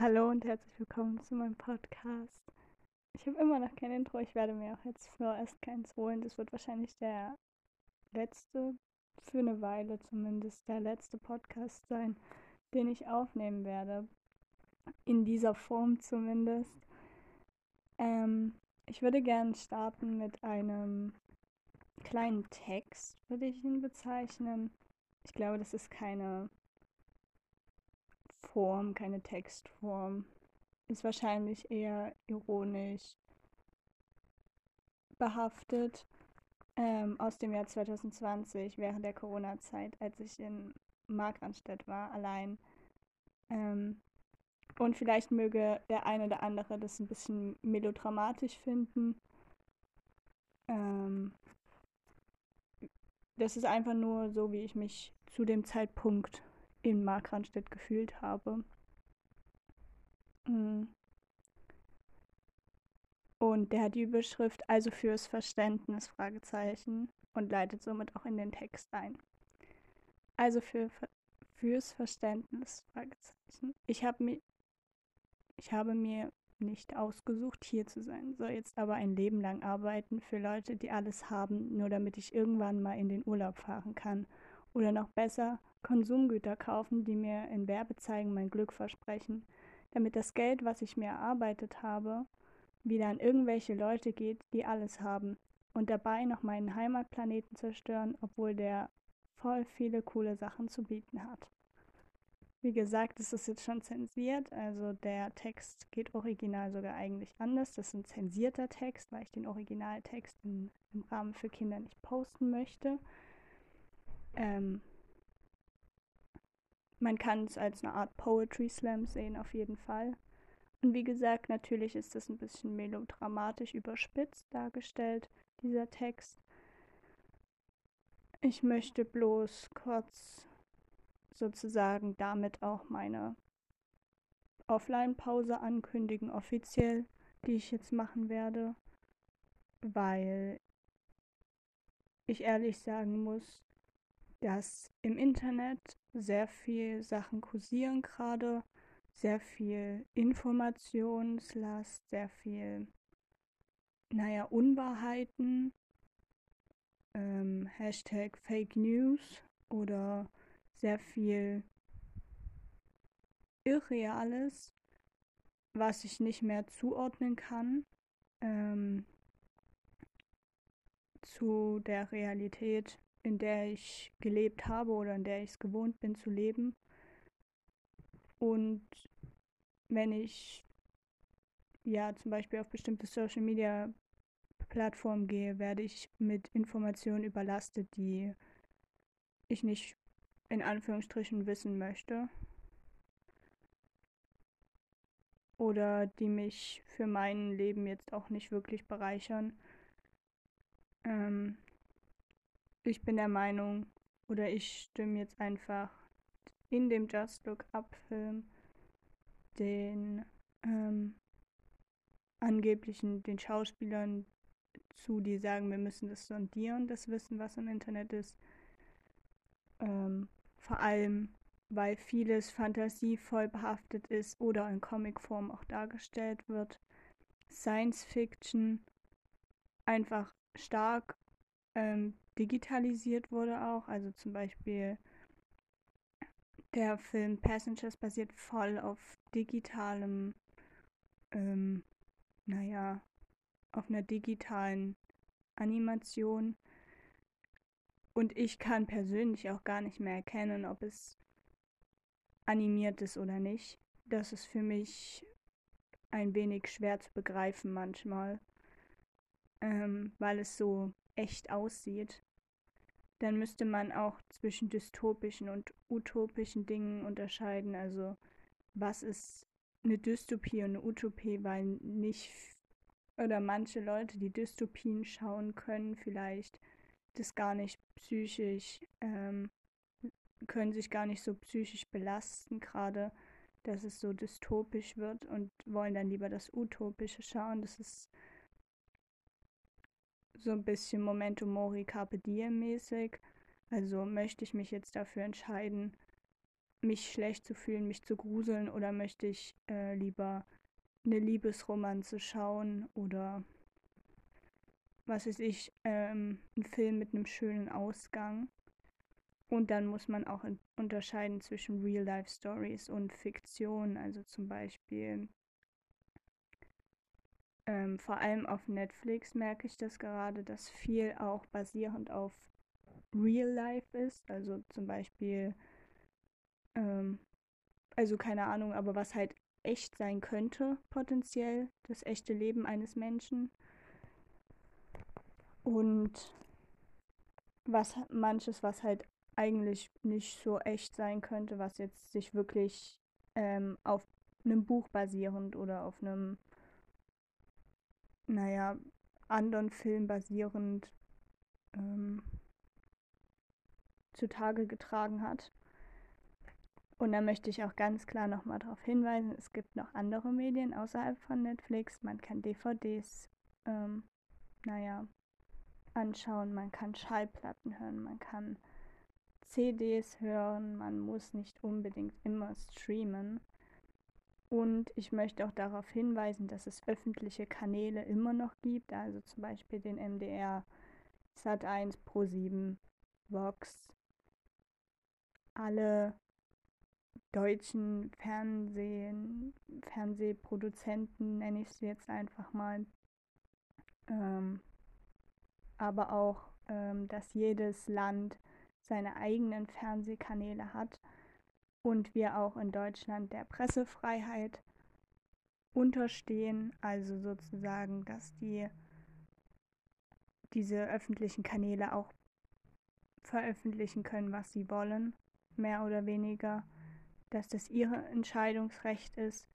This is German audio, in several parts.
Hallo und herzlich willkommen zu meinem Podcast. Ich habe immer noch kein Intro. Ich werde mir auch jetzt vorerst keins holen. Das wird wahrscheinlich der letzte, für eine Weile zumindest, der letzte Podcast sein, den ich aufnehmen werde. In dieser Form zumindest. Ähm, ich würde gerne starten mit einem kleinen Text, würde ich ihn bezeichnen. Ich glaube, das ist keine Form, keine Textform. Ist wahrscheinlich eher ironisch behaftet. Ähm, aus dem Jahr 2020, während der Corona-Zeit, als ich in Markranstädt war, allein. Ähm, und vielleicht möge der eine oder andere das ein bisschen melodramatisch finden. Ähm, das ist einfach nur so, wie ich mich zu dem Zeitpunkt in Markranstädt gefühlt habe. Mm. Und der hat die Überschrift also fürs Verständnis Fragezeichen und leitet somit auch in den Text ein. Also für, fürs Verständnis Fragezeichen. Ich habe mir ich habe mir nicht ausgesucht, hier zu sein, soll jetzt aber ein Leben lang arbeiten für Leute, die alles haben, nur damit ich irgendwann mal in den Urlaub fahren kann. Oder noch besser, Konsumgüter kaufen, die mir in Werbezeigen mein Glück versprechen, damit das Geld, was ich mir erarbeitet habe, wieder an irgendwelche Leute geht, die alles haben und dabei noch meinen Heimatplaneten zerstören, obwohl der voll viele coole Sachen zu bieten hat. Wie gesagt, es ist jetzt schon zensiert, also der Text geht original sogar eigentlich anders. Das ist ein zensierter Text, weil ich den Originaltext in, im Rahmen für Kinder nicht posten möchte. Ähm, man kann es als eine Art Poetry Slam sehen, auf jeden Fall. Und wie gesagt, natürlich ist das ein bisschen melodramatisch überspitzt dargestellt, dieser Text. Ich möchte bloß kurz sozusagen damit auch meine Offline-Pause ankündigen, offiziell, die ich jetzt machen werde, weil ich ehrlich sagen muss, dass im Internet sehr viel Sachen kursieren gerade, sehr viel Informationslast, sehr viel, naja, Unwahrheiten, ähm, Hashtag Fake News oder sehr viel Irreales, was ich nicht mehr zuordnen kann ähm, zu der Realität, in der ich gelebt habe oder in der ich es gewohnt bin zu leben. Und wenn ich ja zum Beispiel auf bestimmte Social Media Plattformen gehe, werde ich mit Informationen überlastet, die ich nicht in Anführungsstrichen wissen möchte. Oder die mich für mein Leben jetzt auch nicht wirklich bereichern. Ähm, ich bin der Meinung, oder ich stimme jetzt einfach in dem Just Look Up Film den ähm, angeblichen, den Schauspielern zu, die sagen, wir müssen das sondieren, das Wissen, was im Internet ist. Ähm, vor allem, weil vieles fantasievoll behaftet ist oder in Comicform auch dargestellt wird. Science Fiction einfach stark ähm, digitalisiert wurde auch. Also zum Beispiel der Film Passengers basiert voll auf digitalem, ähm, naja, auf einer digitalen Animation. Und ich kann persönlich auch gar nicht mehr erkennen, ob es animiert ist oder nicht. Das ist für mich ein wenig schwer zu begreifen manchmal, ähm, weil es so echt aussieht. Dann müsste man auch zwischen dystopischen und utopischen Dingen unterscheiden. Also was ist eine Dystopie und eine Utopie, weil nicht oder manche Leute, die Dystopien schauen können, vielleicht das gar nicht psychisch, ähm, können sich gar nicht so psychisch belasten, gerade dass es so dystopisch wird und wollen dann lieber das Utopische schauen. Das ist so ein bisschen Momento Mori Carpe Diem mäßig. Also möchte ich mich jetzt dafür entscheiden, mich schlecht zu fühlen, mich zu gruseln oder möchte ich äh, lieber eine Liebesromanze schauen oder was weiß ich, ähm, einen Film mit einem schönen Ausgang. Und dann muss man auch unterscheiden zwischen Real-Life-Stories und Fiktion. Also zum Beispiel, ähm, vor allem auf Netflix merke ich das gerade, dass viel auch basierend auf Real-Life ist. Also zum Beispiel, ähm, also keine Ahnung, aber was halt echt sein könnte, potenziell, das echte Leben eines Menschen. Und was manches, was halt eigentlich nicht so echt sein könnte, was jetzt sich wirklich ähm, auf einem Buch basierend oder auf einem, naja, anderen Film basierend ähm, zutage getragen hat. Und da möchte ich auch ganz klar nochmal darauf hinweisen, es gibt noch andere Medien außerhalb von Netflix. Man kann DVDs, ähm, naja, anschauen, man kann Schallplatten hören, man kann CDs hören, man muss nicht unbedingt immer streamen. Und ich möchte auch darauf hinweisen, dass es öffentliche Kanäle immer noch gibt, also zum Beispiel den MDR, Sat1, Pro7, Vox, alle deutschen Fernsehen, Fernsehproduzenten, nenne ich sie jetzt einfach mal, ähm, aber auch, ähm, dass jedes Land seine eigenen Fernsehkanäle hat und wir auch in Deutschland der Pressefreiheit unterstehen, also sozusagen, dass die diese öffentlichen Kanäle auch veröffentlichen können, was sie wollen, mehr oder weniger, dass das ihre Entscheidungsrecht ist,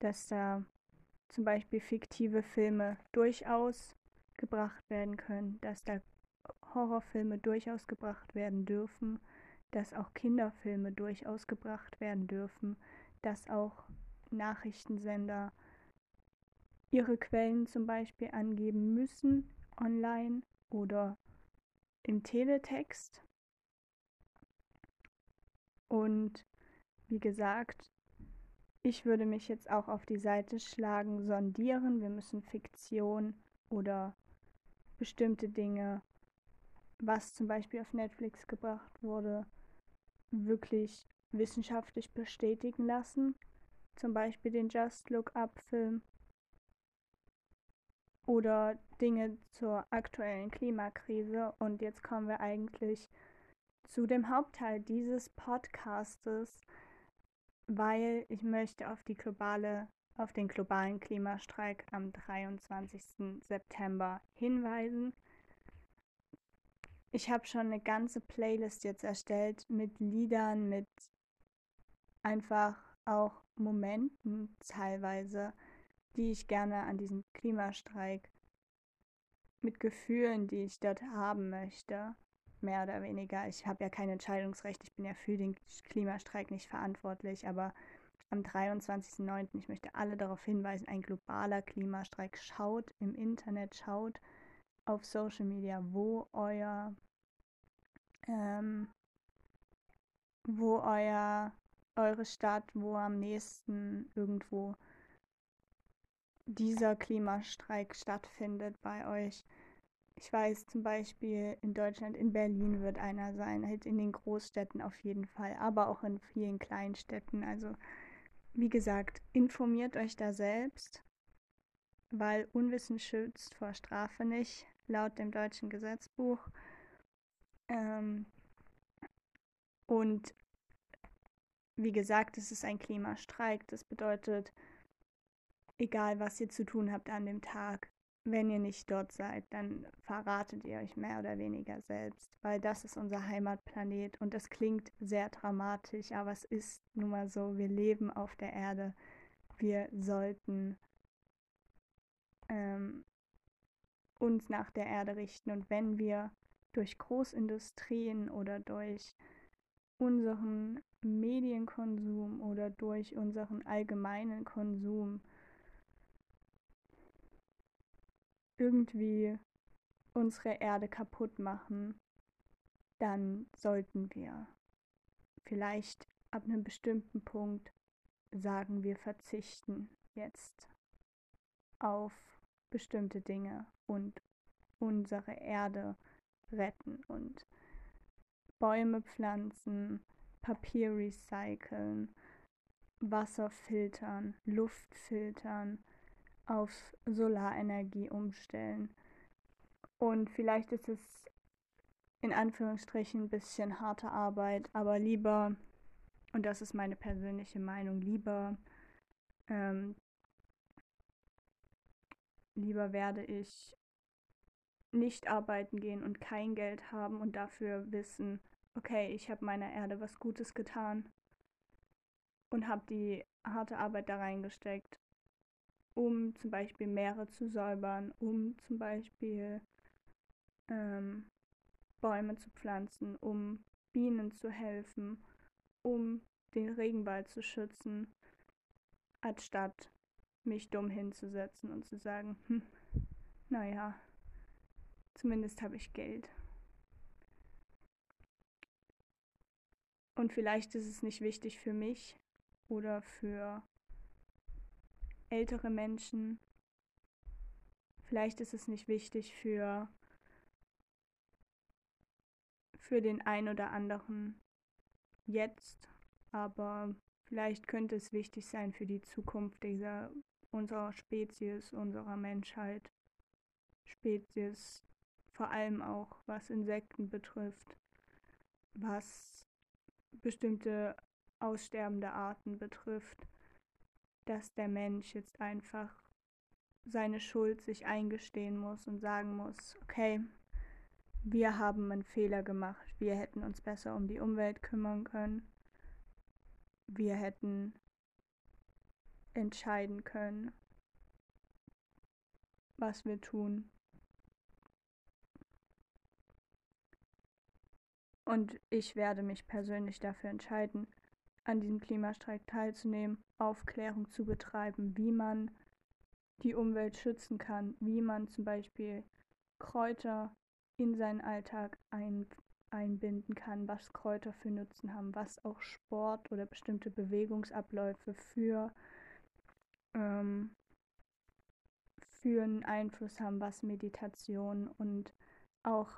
dass da zum Beispiel fiktive Filme durchaus gebracht werden können, dass da Horrorfilme durchaus gebracht werden dürfen, dass auch Kinderfilme durchaus gebracht werden dürfen, dass auch Nachrichtensender ihre Quellen zum Beispiel angeben müssen online oder im Teletext. Und wie gesagt, ich würde mich jetzt auch auf die Seite schlagen, sondieren. Wir müssen Fiktion oder bestimmte Dinge was zum Beispiel auf Netflix gebracht wurde, wirklich wissenschaftlich bestätigen lassen. Zum Beispiel den Just Look Up Film oder Dinge zur aktuellen Klimakrise. Und jetzt kommen wir eigentlich zu dem Hauptteil dieses Podcastes, weil ich möchte auf die globale auf den globalen Klimastreik am 23. September hinweisen. Ich habe schon eine ganze Playlist jetzt erstellt mit Liedern, mit einfach auch Momenten teilweise, die ich gerne an diesem Klimastreik mit Gefühlen, die ich dort haben möchte, mehr oder weniger. Ich habe ja kein Entscheidungsrecht, ich bin ja für den Klimastreik nicht verantwortlich, aber am 23.09. ich möchte alle darauf hinweisen, ein globaler Klimastreik. Schaut im Internet, schaut auf Social Media, wo euer, ähm, wo euer, eure Stadt, wo am nächsten irgendwo dieser Klimastreik stattfindet bei euch. Ich weiß zum Beispiel in Deutschland, in Berlin wird einer sein, halt in den Großstädten auf jeden Fall, aber auch in vielen Kleinstädten. Also wie gesagt, informiert euch da selbst, weil Unwissen schützt vor Strafe nicht laut dem deutschen Gesetzbuch. Ähm, und wie gesagt, es ist ein Klimastreik. Das bedeutet, egal was ihr zu tun habt an dem Tag, wenn ihr nicht dort seid, dann verratet ihr euch mehr oder weniger selbst, weil das ist unser Heimatplanet und das klingt sehr dramatisch, aber es ist nun mal so, wir leben auf der Erde. Wir sollten ähm, uns nach der Erde richten. Und wenn wir durch Großindustrien oder durch unseren Medienkonsum oder durch unseren allgemeinen Konsum irgendwie unsere Erde kaputt machen, dann sollten wir vielleicht ab einem bestimmten Punkt sagen, wir verzichten jetzt auf bestimmte Dinge und unsere Erde retten und Bäume pflanzen, Papier recyceln, Wasser filtern, Luft filtern, auf Solarenergie umstellen. Und vielleicht ist es in Anführungsstrichen ein bisschen harte Arbeit, aber lieber, und das ist meine persönliche Meinung, lieber, ähm, lieber werde ich nicht arbeiten gehen und kein Geld haben und dafür wissen, okay, ich habe meiner Erde was Gutes getan und habe die harte Arbeit da reingesteckt, um zum Beispiel Meere zu säubern, um zum Beispiel ähm, Bäume zu pflanzen, um Bienen zu helfen, um den Regenwald zu schützen, anstatt mich dumm hinzusetzen und zu sagen, hm, naja, zumindest habe ich Geld. Und vielleicht ist es nicht wichtig für mich oder für ältere Menschen. Vielleicht ist es nicht wichtig für für den einen oder anderen jetzt, aber vielleicht könnte es wichtig sein für die Zukunft dieser unserer Spezies, unserer Menschheit. Spezies, vor allem auch was Insekten betrifft, was bestimmte aussterbende Arten betrifft, dass der Mensch jetzt einfach seine Schuld sich eingestehen muss und sagen muss, okay, wir haben einen Fehler gemacht, wir hätten uns besser um die Umwelt kümmern können, wir hätten entscheiden können, was wir tun. Und ich werde mich persönlich dafür entscheiden, an diesem Klimastreik teilzunehmen, Aufklärung zu betreiben, wie man die Umwelt schützen kann, wie man zum Beispiel Kräuter in seinen Alltag ein, einbinden kann, was Kräuter für Nutzen haben, was auch Sport oder bestimmte Bewegungsabläufe für, ähm, für einen Einfluss haben, was Meditation und auch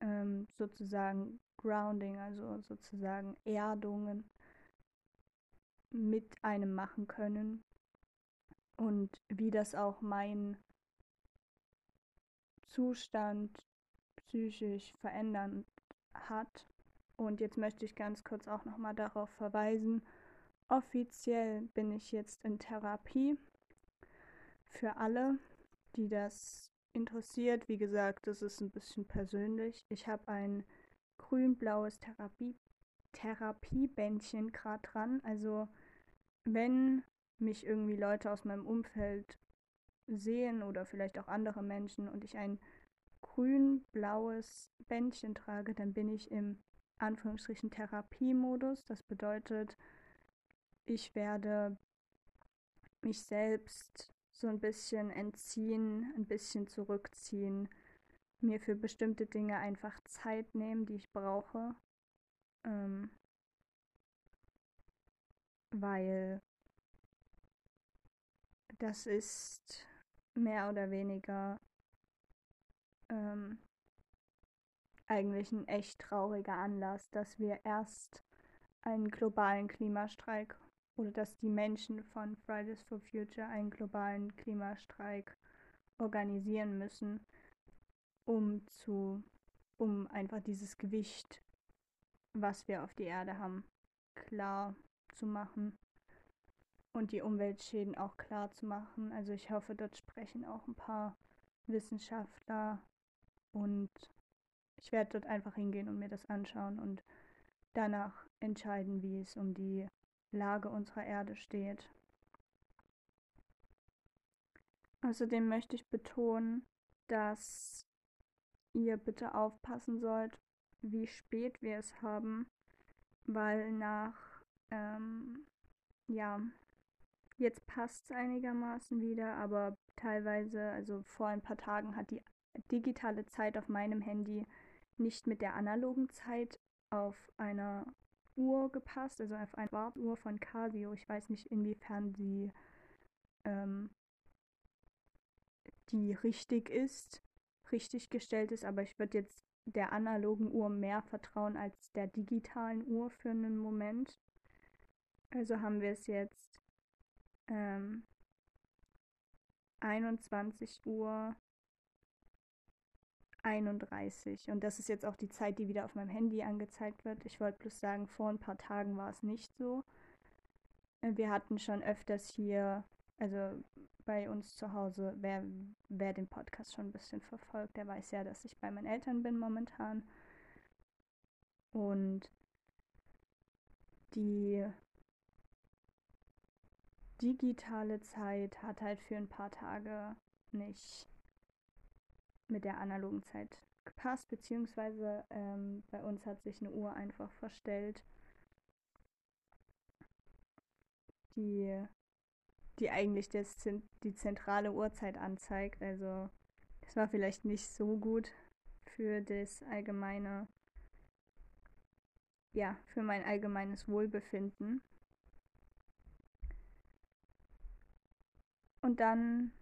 ähm, sozusagen Grounding, also sozusagen Erdungen mit einem machen können und wie das auch mein Zustand psychisch verändern hat. Und jetzt möchte ich ganz kurz auch nochmal darauf verweisen, offiziell bin ich jetzt in Therapie für alle, die das interessiert. Wie gesagt, das ist ein bisschen persönlich. Ich habe ein grün-blaues Therapie Therapiebändchen gerade dran. Also wenn mich irgendwie Leute aus meinem Umfeld sehen oder vielleicht auch andere Menschen und ich ein grün-blaues Bändchen trage, dann bin ich im Anführungsstrichen Therapiemodus. Das bedeutet, ich werde mich selbst so ein bisschen entziehen, ein bisschen zurückziehen, mir für bestimmte Dinge einfach Zeit nehmen, die ich brauche, ähm, weil das ist mehr oder weniger ähm, eigentlich ein echt trauriger Anlass, dass wir erst einen globalen Klimastreik oder dass die Menschen von Fridays for Future einen globalen Klimastreik organisieren müssen, um zu, um einfach dieses Gewicht, was wir auf die Erde haben, klar zu machen und die Umweltschäden auch klar zu machen. Also ich hoffe, dort sprechen auch ein paar Wissenschaftler und ich werde dort einfach hingehen und mir das anschauen und danach entscheiden, wie es um die Lage unserer Erde steht. Außerdem möchte ich betonen, dass ihr bitte aufpassen sollt, wie spät wir es haben, weil nach, ähm, ja, jetzt passt es einigermaßen wieder, aber teilweise, also vor ein paar Tagen hat die digitale Zeit auf meinem Handy nicht mit der analogen Zeit auf einer Uhr gepasst, also auf eine Wartuhr von Casio. Ich weiß nicht, inwiefern sie ähm, die richtig ist, richtig gestellt ist, aber ich würde jetzt der analogen Uhr mehr vertrauen als der digitalen Uhr für einen Moment. Also haben wir es jetzt ähm, 21 Uhr 31 und das ist jetzt auch die Zeit, die wieder auf meinem Handy angezeigt wird. Ich wollte bloß sagen, vor ein paar Tagen war es nicht so. Äh, wir hatten schon öfters hier, also bei uns zu Hause, wer, wer den Podcast schon ein bisschen verfolgt, der weiß ja, dass ich bei meinen Eltern bin momentan. Und die digitale Zeit hat halt für ein paar Tage nicht mit der analogen Zeit gepasst, beziehungsweise ähm, bei uns hat sich eine Uhr einfach verstellt, die, die eigentlich das, die zentrale Uhrzeit anzeigt. Also das war vielleicht nicht so gut für das allgemeine, ja, für mein allgemeines Wohlbefinden. Und dann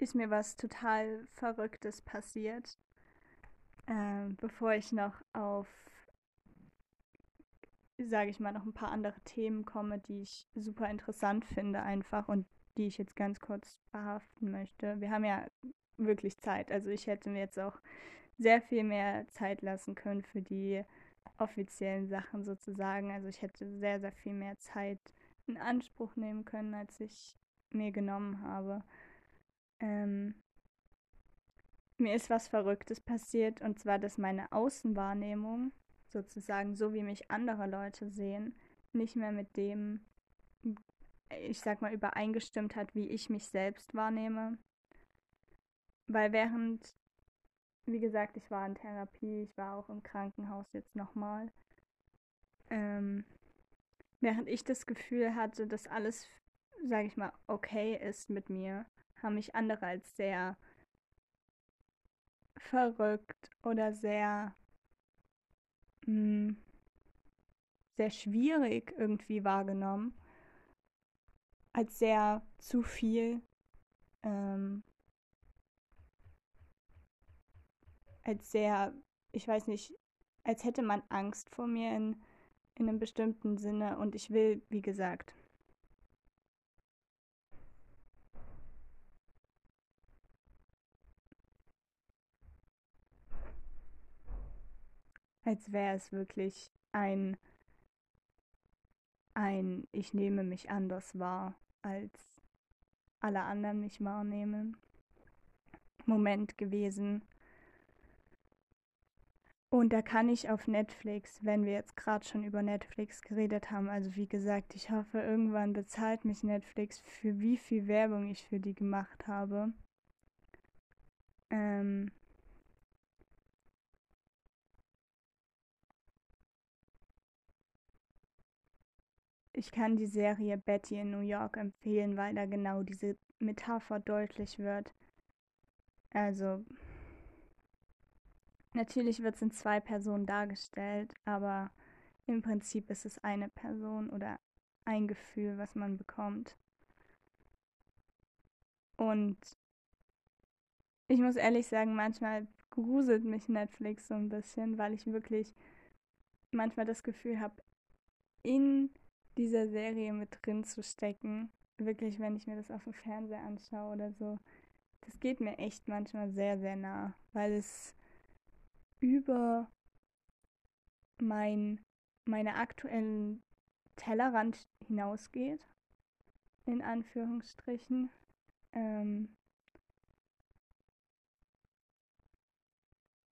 ist mir was total Verrücktes passiert, äh, bevor ich noch auf, sage ich mal, noch ein paar andere Themen komme, die ich super interessant finde einfach und die ich jetzt ganz kurz behaften möchte. Wir haben ja wirklich Zeit. Also ich hätte mir jetzt auch sehr viel mehr Zeit lassen können für die offiziellen Sachen sozusagen. Also ich hätte sehr, sehr viel mehr Zeit in Anspruch nehmen können, als ich mir genommen habe. Ähm, mir ist was Verrücktes passiert und zwar, dass meine Außenwahrnehmung, sozusagen so wie mich andere Leute sehen, nicht mehr mit dem, ich sag mal, übereingestimmt hat, wie ich mich selbst wahrnehme. Weil während, wie gesagt, ich war in Therapie, ich war auch im Krankenhaus jetzt nochmal, ähm, während ich das Gefühl hatte, dass alles, sag ich mal, okay ist mit mir, haben mich andere als sehr verrückt oder sehr mh, hm, sehr schwierig irgendwie wahrgenommen, als sehr zu viel, ähm, als sehr, ich weiß nicht, als hätte man Angst vor mir in, in einem bestimmten Sinne. Und ich will, wie gesagt, als wäre es wirklich ein, ein, ich nehme mich anders wahr, als alle anderen mich wahrnehmen. Moment gewesen. Und da kann ich auf Netflix, wenn wir jetzt gerade schon über Netflix geredet haben, also wie gesagt, ich hoffe, irgendwann bezahlt mich Netflix für wie viel Werbung ich für die gemacht habe. Ähm, Ich kann die Serie Betty in New York empfehlen, weil da genau diese Metapher deutlich wird. Also, natürlich wird es in zwei Personen dargestellt, aber im Prinzip ist es eine Person oder ein Gefühl, was man bekommt. Und ich muss ehrlich sagen, manchmal gruselt mich Netflix so ein bisschen, weil ich wirklich manchmal das Gefühl habe, in dieser Serie mit drin zu stecken. Wirklich, wenn ich mir das auf dem Fernseher anschaue oder so. Das geht mir echt manchmal sehr, sehr nah, weil es über mein, meine aktuellen Tellerrand hinausgeht, in Anführungsstrichen. Ähm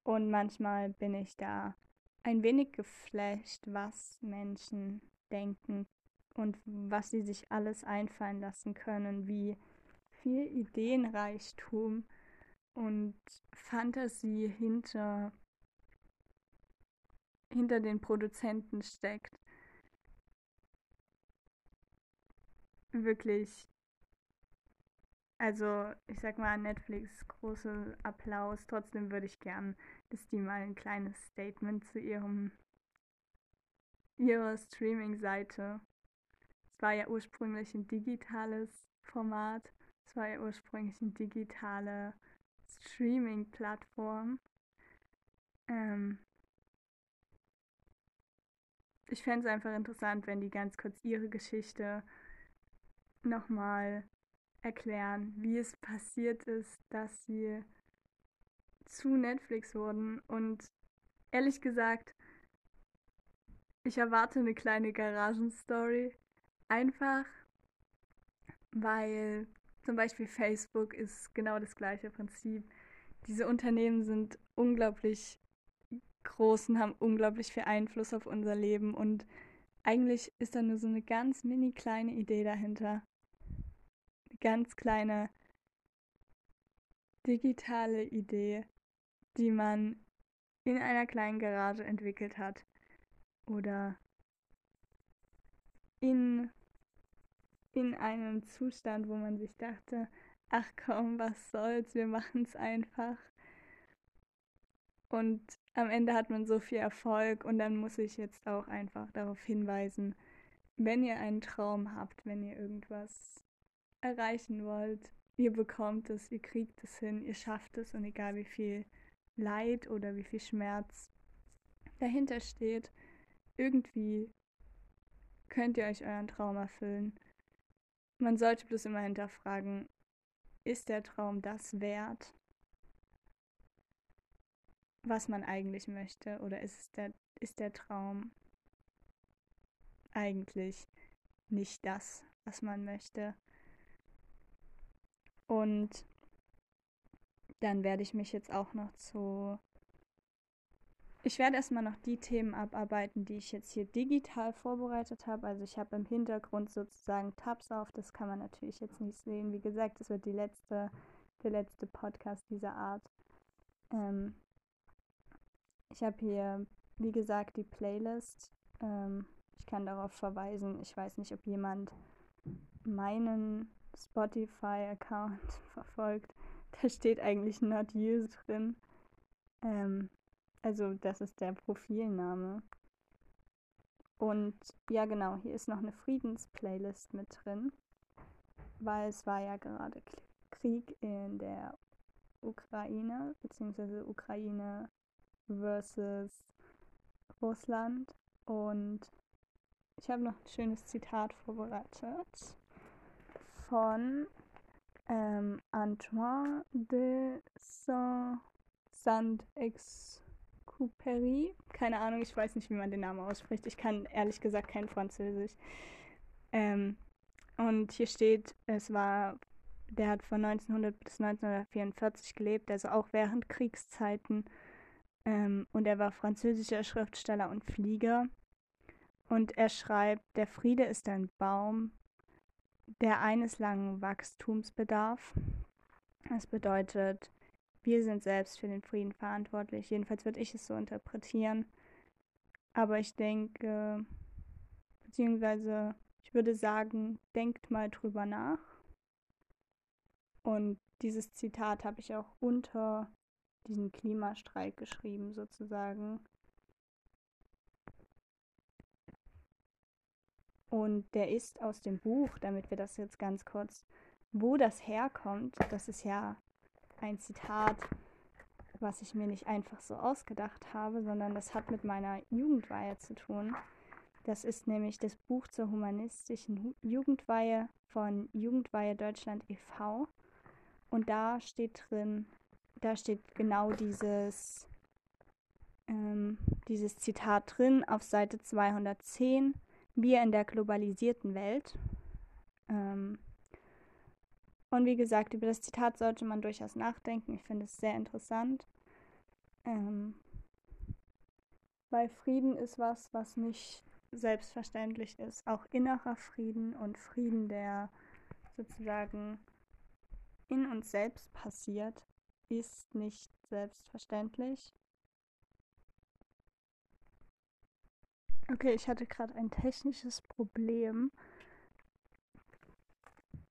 und manchmal bin ich da ein wenig geflasht, was Menschen denken und was sie sich alles einfallen lassen können, wie viel Ideenreichtum und Fantasie hinter, hinter den Produzenten steckt. Wirklich, also ich sag mal Netflix, große Applaus. Trotzdem würde ich gern dass die mal ein kleines Statement zu ihrem ihrer Streaming-Seite. Es war ja ursprünglich ein digitales Format. Es war ja ursprünglich eine digitale Streaming-Plattform. Ähm ich fände es einfach interessant, wenn die ganz kurz ihre Geschichte nochmal erklären, wie es passiert ist, dass sie zu Netflix wurden. Und ehrlich gesagt, ich erwarte eine kleine Garagenstory. Einfach, weil zum Beispiel Facebook ist genau das gleiche Prinzip. Diese Unternehmen sind unglaublich groß und haben unglaublich viel Einfluss auf unser Leben und eigentlich ist da nur so eine ganz mini kleine Idee dahinter. Eine ganz kleine digitale Idee, die man in einer kleinen Garage entwickelt hat oder in, in einem Zustand, wo man sich dachte, ach komm, was soll's, wir machen es einfach. Und am Ende hat man so viel Erfolg und dann muss ich jetzt auch einfach darauf hinweisen, wenn ihr einen Traum habt, wenn ihr irgendwas erreichen wollt, ihr bekommt es, ihr kriegt es hin, ihr schafft es und egal wie viel Leid oder wie viel Schmerz dahinter steht, irgendwie könnt ihr euch euren Traum erfüllen. Man sollte bloß immer hinterfragen, ist der Traum das wert, was man eigentlich möchte? Oder ist, der, ist der Traum eigentlich nicht das, was man möchte? Und dann werde ich mich jetzt auch noch zu. Ich werde erstmal noch die Themen abarbeiten, die ich jetzt hier digital vorbereitet habe. Also ich habe im Hintergrund sozusagen Tabs auf. Das kann man natürlich jetzt nicht sehen. Wie gesagt, das wird die letzte, der letzte Podcast dieser Art. Ähm ich habe hier, wie gesagt, die Playlist. Ähm ich kann darauf verweisen. Ich weiß nicht, ob jemand meinen Spotify-Account verfolgt. Da steht eigentlich Not Used drin. Ähm, also das ist der Profilname. Und ja genau, hier ist noch eine Friedensplaylist mit drin, weil es war ja gerade Krieg in der Ukraine, beziehungsweise Ukraine versus Russland. Und ich habe noch ein schönes Zitat vorbereitet von ähm, Antoine de Saint-Exupéry. Keine Ahnung, ich weiß nicht, wie man den Namen ausspricht. Ich kann ehrlich gesagt kein Französisch. Ähm, und hier steht, es war, der hat von 1900 bis 1944 gelebt, also auch während Kriegszeiten. Ähm, und er war französischer Schriftsteller und Flieger. Und er schreibt, der Friede ist ein Baum, der eines langen Wachstums bedarf. Das bedeutet, wir sind selbst für den Frieden verantwortlich. Jedenfalls würde ich es so interpretieren. Aber ich denke, beziehungsweise ich würde sagen, denkt mal drüber nach. Und dieses Zitat habe ich auch unter diesen Klimastreik geschrieben, sozusagen. Und der ist aus dem Buch, damit wir das jetzt ganz kurz, wo das herkommt, das ist ja ein Zitat, was ich mir nicht einfach so ausgedacht habe, sondern das hat mit meiner Jugendweihe zu tun. Das ist nämlich das Buch zur humanistischen Jugendweihe von Jugendweihe Deutschland e.V. Und da steht drin, da steht genau dieses, ähm, dieses Zitat drin auf Seite 210 wir in der globalisierten Welt. Ähm und wie gesagt, über das Zitat sollte man durchaus nachdenken. Ich finde es sehr interessant. Ähm weil Frieden ist was, was nicht selbstverständlich ist. Auch innerer Frieden und Frieden, der sozusagen in uns selbst passiert, ist nicht selbstverständlich. Okay, ich hatte gerade ein technisches Problem.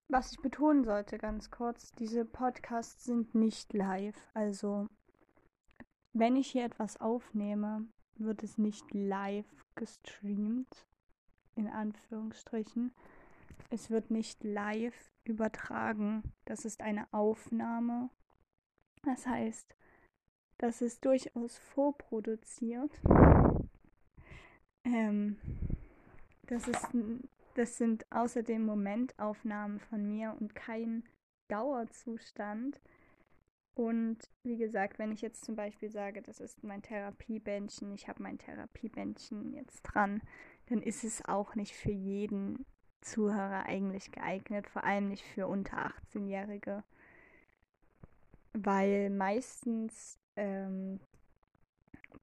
Was ich betonen sollte, ganz kurz, diese Podcasts sind nicht live. Also wenn ich hier etwas aufnehme, wird es nicht live gestreamt, in Anführungsstrichen. Es wird nicht live übertragen. Das ist eine Aufnahme. Das heißt, das ist durchaus vorproduziert. Ähm, das, ist, das sind außerdem Momentaufnahmen von mir und kein Dauerzustand. Und wie gesagt, wenn ich jetzt zum Beispiel sage, das ist mein Therapiebändchen, ich habe mein Therapiebändchen jetzt dran, dann ist es auch nicht für jeden Zuhörer eigentlich geeignet, vor allem nicht für unter 18-Jährige. Weil meistens ähm,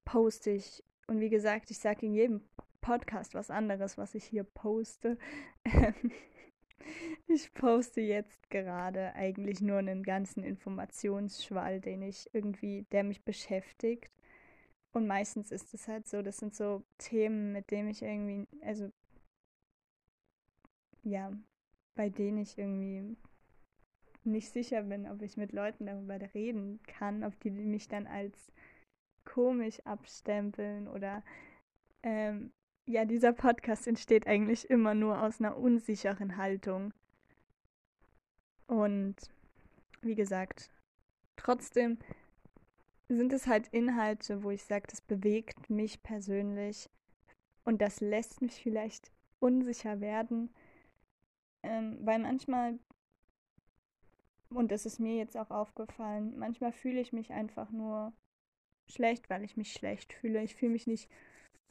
poste ich, und wie gesagt, ich sage in jedem Podcast was anderes, was ich hier poste. ich poste jetzt gerade eigentlich nur einen ganzen Informationsschwall, den ich irgendwie, der mich beschäftigt. Und meistens ist es halt so, das sind so Themen, mit denen ich irgendwie, also ja, bei denen ich irgendwie nicht sicher bin, ob ich mit Leuten darüber reden kann, ob die mich dann als komisch abstempeln oder ähm, ja, dieser Podcast entsteht eigentlich immer nur aus einer unsicheren Haltung. Und wie gesagt, trotzdem sind es halt Inhalte, wo ich sage, das bewegt mich persönlich und das lässt mich vielleicht unsicher werden, ähm, weil manchmal, und das ist mir jetzt auch aufgefallen, manchmal fühle ich mich einfach nur schlecht, weil ich mich schlecht fühle. Ich fühle mich nicht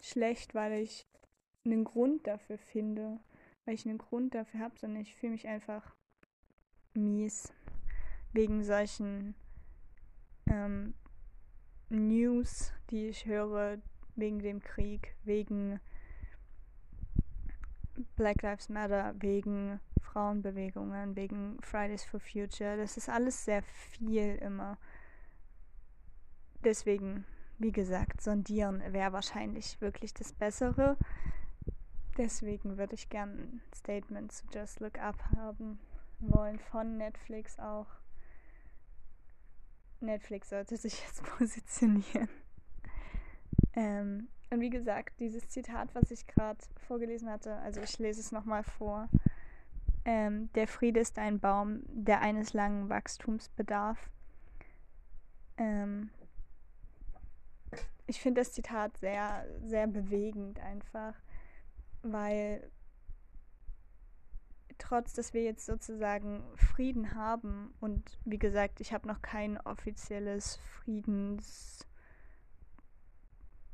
schlecht, weil ich einen Grund dafür finde, weil ich einen Grund dafür habe, sondern ich fühle mich einfach mies wegen solchen ähm, News, die ich höre, wegen dem Krieg, wegen Black Lives Matter, wegen Frauenbewegungen, wegen Fridays for Future. Das ist alles sehr viel immer. Deswegen, wie gesagt, sondieren wäre wahrscheinlich wirklich das Bessere. Deswegen würde ich gerne ein Statement zu Just Look Up haben wollen von Netflix auch. Netflix sollte sich jetzt positionieren. Ähm, und wie gesagt, dieses Zitat, was ich gerade vorgelesen hatte, also ich lese es nochmal vor. Ähm, der Friede ist ein Baum, der eines langen Wachstums bedarf. Ähm, ich finde das Zitat sehr, sehr bewegend einfach, weil trotz, dass wir jetzt sozusagen Frieden haben und wie gesagt, ich habe noch kein offizielles Friedens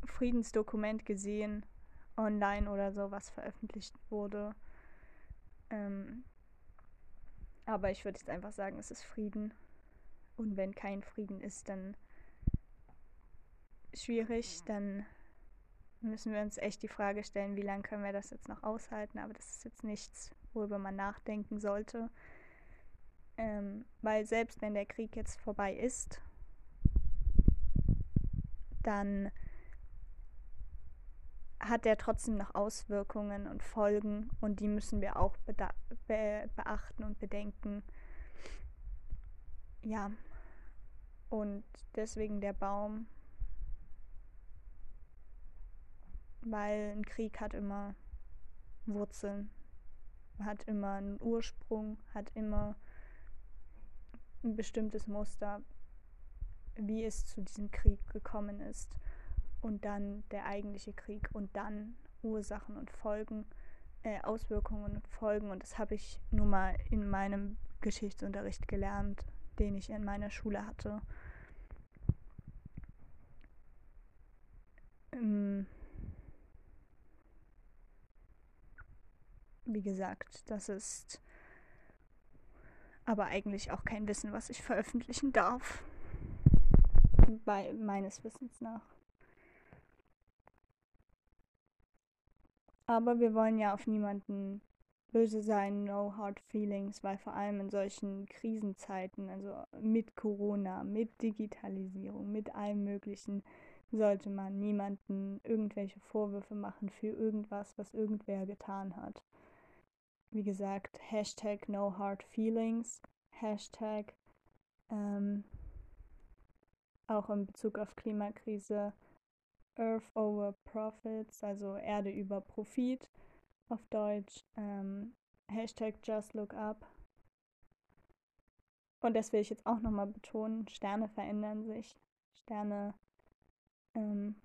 Friedensdokument gesehen online oder so, was veröffentlicht wurde. Ähm, aber ich würde jetzt einfach sagen, es ist Frieden. Und wenn kein Frieden ist, dann schwierig, dann müssen wir uns echt die Frage stellen, wie lange können wir das jetzt noch aushalten. Aber das ist jetzt nichts, worüber man nachdenken sollte. Ähm, weil selbst wenn der Krieg jetzt vorbei ist, dann hat er trotzdem noch Auswirkungen und Folgen und die müssen wir auch be beachten und bedenken. Ja, und deswegen der Baum, weil ein Krieg hat immer Wurzeln, hat immer einen Ursprung, hat immer ein bestimmtes Muster, wie es zu diesem Krieg gekommen ist und dann der eigentliche Krieg und dann Ursachen und Folgen, äh, Auswirkungen und Folgen. Und das habe ich nun mal in meinem Geschichtsunterricht gelernt, den ich in meiner Schule hatte. Ähm, wie gesagt, das ist aber eigentlich auch kein Wissen, was ich veröffentlichen darf. Bei meines Wissens nach. Aber wir wollen ja auf niemanden böse sein, no hard feelings, weil vor allem in solchen Krisenzeiten, also mit Corona, mit Digitalisierung, mit allem Möglichen, sollte man niemanden irgendwelche Vorwürfe machen für irgendwas, was irgendwer getan hat. Wie gesagt, Hashtag no hard feelings, Hashtag ähm, auch in Bezug auf Klimakrise Earth over Profits, also Erde über Profit auf Deutsch, ähm, Hashtag Just Look Up. Und das will ich jetzt auch nochmal betonen, Sterne verändern sich. Sterne, ähm,